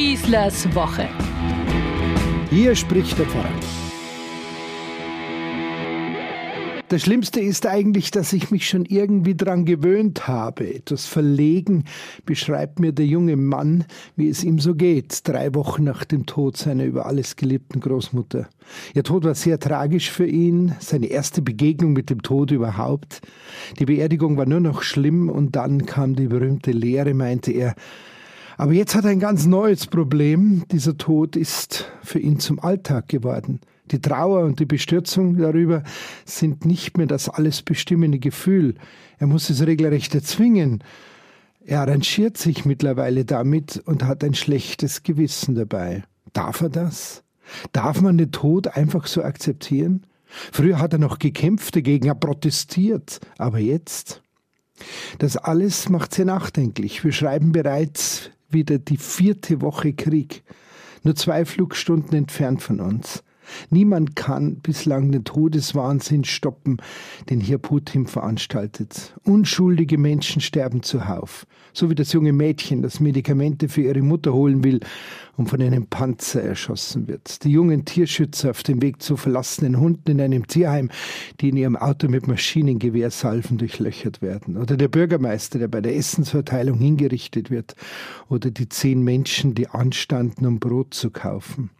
Schießlers Woche. Hier spricht der Pfarrer. Das Schlimmste ist eigentlich, dass ich mich schon irgendwie dran gewöhnt habe. Etwas verlegen beschreibt mir der junge Mann, wie es ihm so geht, drei Wochen nach dem Tod seiner über alles geliebten Großmutter. Ihr Tod war sehr tragisch für ihn, seine erste Begegnung mit dem Tod überhaupt. Die Beerdigung war nur noch schlimm und dann kam die berühmte Lehre, meinte er. Aber jetzt hat er ein ganz neues Problem. Dieser Tod ist für ihn zum Alltag geworden. Die Trauer und die Bestürzung darüber sind nicht mehr das alles bestimmende Gefühl. Er muss es regelrecht erzwingen. Er arrangiert sich mittlerweile damit und hat ein schlechtes Gewissen dabei. Darf er das? Darf man den Tod einfach so akzeptieren? Früher hat er noch gekämpft dagegen, er protestiert, aber jetzt? Das alles macht sehr nachdenklich. Wir schreiben bereits wieder die vierte Woche Krieg, nur zwei Flugstunden entfernt von uns. Niemand kann bislang den Todeswahnsinn stoppen, den hier Putin veranstaltet. Unschuldige Menschen sterben zuhauf. So wie das junge Mädchen, das Medikamente für ihre Mutter holen will und von einem Panzer erschossen wird. Die jungen Tierschützer auf dem Weg zu verlassenen Hunden in einem Tierheim, die in ihrem Auto mit Maschinengewehrsalven durchlöchert werden. Oder der Bürgermeister, der bei der Essensverteilung hingerichtet wird. Oder die zehn Menschen, die anstanden, um Brot zu kaufen.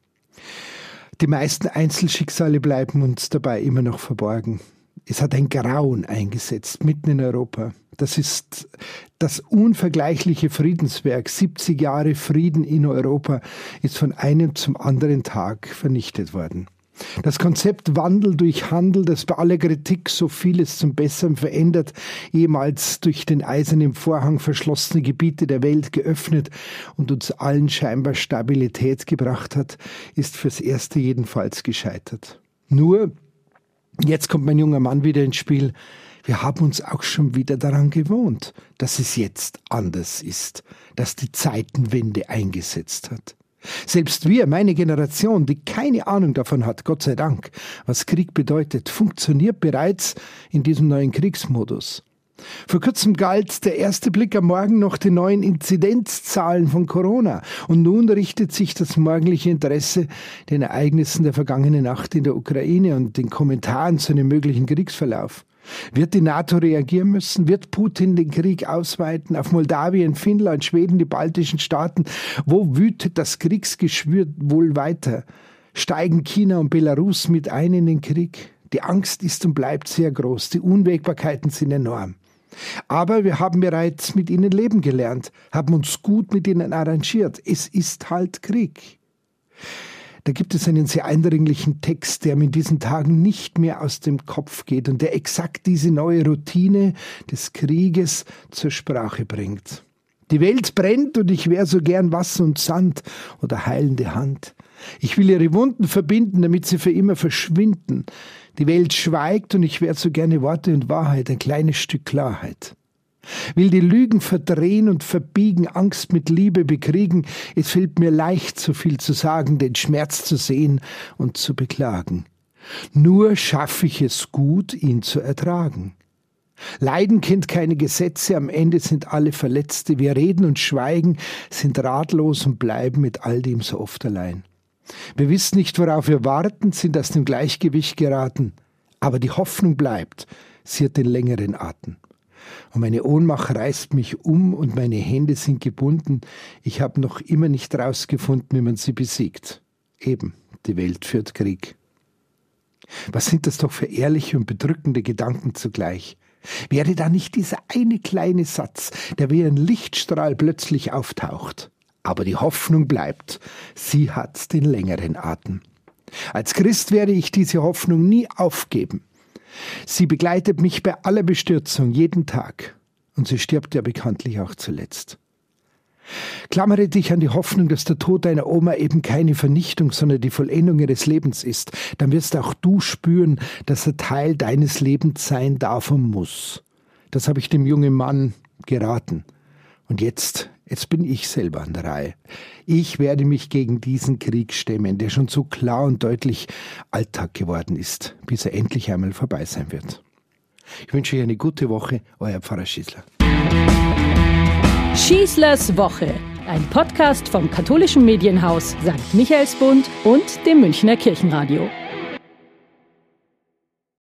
Die meisten Einzelschicksale bleiben uns dabei immer noch verborgen. Es hat ein Grauen eingesetzt, mitten in Europa. Das ist das unvergleichliche Friedenswerk. 70 Jahre Frieden in Europa ist von einem zum anderen Tag vernichtet worden. Das Konzept Wandel durch Handel, das bei aller Kritik so vieles zum Besseren verändert, ehemals durch den eisernen Vorhang verschlossene Gebiete der Welt geöffnet und uns allen scheinbar Stabilität gebracht hat, ist fürs Erste jedenfalls gescheitert. Nur, jetzt kommt mein junger Mann wieder ins Spiel, wir haben uns auch schon wieder daran gewohnt, dass es jetzt anders ist, dass die Zeitenwende eingesetzt hat. Selbst wir, meine Generation, die keine Ahnung davon hat, Gott sei Dank, was Krieg bedeutet, funktioniert bereits in diesem neuen Kriegsmodus. Vor kurzem galt der erste Blick am Morgen noch die neuen Inzidenzzahlen von Corona. Und nun richtet sich das morgendliche Interesse den Ereignissen der vergangenen Nacht in der Ukraine und den Kommentaren zu einem möglichen Kriegsverlauf. Wird die NATO reagieren müssen? Wird Putin den Krieg ausweiten auf Moldawien, Finnland, Schweden, die baltischen Staaten? Wo wütet das Kriegsgeschwür wohl weiter? Steigen China und Belarus mit ein in den Krieg? Die Angst ist und bleibt sehr groß. Die Unwägbarkeiten sind enorm. Aber wir haben bereits mit ihnen leben gelernt, haben uns gut mit ihnen arrangiert. Es ist halt Krieg. Da gibt es einen sehr eindringlichen Text, der mir in diesen Tagen nicht mehr aus dem Kopf geht und der exakt diese neue Routine des Krieges zur Sprache bringt. Die Welt brennt und ich wäre so gern Wasser und Sand oder heilende Hand. Ich will ihre Wunden verbinden, damit sie für immer verschwinden. Die Welt schweigt und ich wäre so gerne Worte und Wahrheit, ein kleines Stück Klarheit will die Lügen verdrehen und verbiegen, Angst mit Liebe bekriegen. Es fällt mir leicht, so viel zu sagen, den Schmerz zu sehen und zu beklagen. Nur schaffe ich es gut, ihn zu ertragen. Leiden kennt keine Gesetze, am Ende sind alle Verletzte. Wir reden und schweigen, sind ratlos und bleiben mit all dem so oft allein. Wir wissen nicht, worauf wir warten, sind aus dem Gleichgewicht geraten. Aber die Hoffnung bleibt, sie hat den längeren Atem. Und meine Ohnmacht reißt mich um und meine Hände sind gebunden. Ich habe noch immer nicht herausgefunden, wie man sie besiegt. Eben, die Welt führt Krieg. Was sind das doch für ehrliche und bedrückende Gedanken zugleich? Wäre da nicht dieser eine kleine Satz, der wie ein Lichtstrahl plötzlich auftaucht? Aber die Hoffnung bleibt, sie hat den längeren Atem. Als Christ werde ich diese Hoffnung nie aufgeben. Sie begleitet mich bei aller Bestürzung jeden Tag. Und sie stirbt ja bekanntlich auch zuletzt. Klammere dich an die Hoffnung, dass der Tod deiner Oma eben keine Vernichtung, sondern die Vollendung ihres Lebens ist. Dann wirst auch du spüren, dass er Teil deines Lebens sein darf und muss. Das habe ich dem jungen Mann geraten. Und jetzt, jetzt bin ich selber an der Reihe. Ich werde mich gegen diesen Krieg stemmen, der schon so klar und deutlich Alltag geworden ist, bis er endlich einmal vorbei sein wird. Ich wünsche euch eine gute Woche, euer Pfarrer Schießler. Schießlers Woche ein Podcast vom katholischen Medienhaus St. Michaelsbund und dem Münchner Kirchenradio.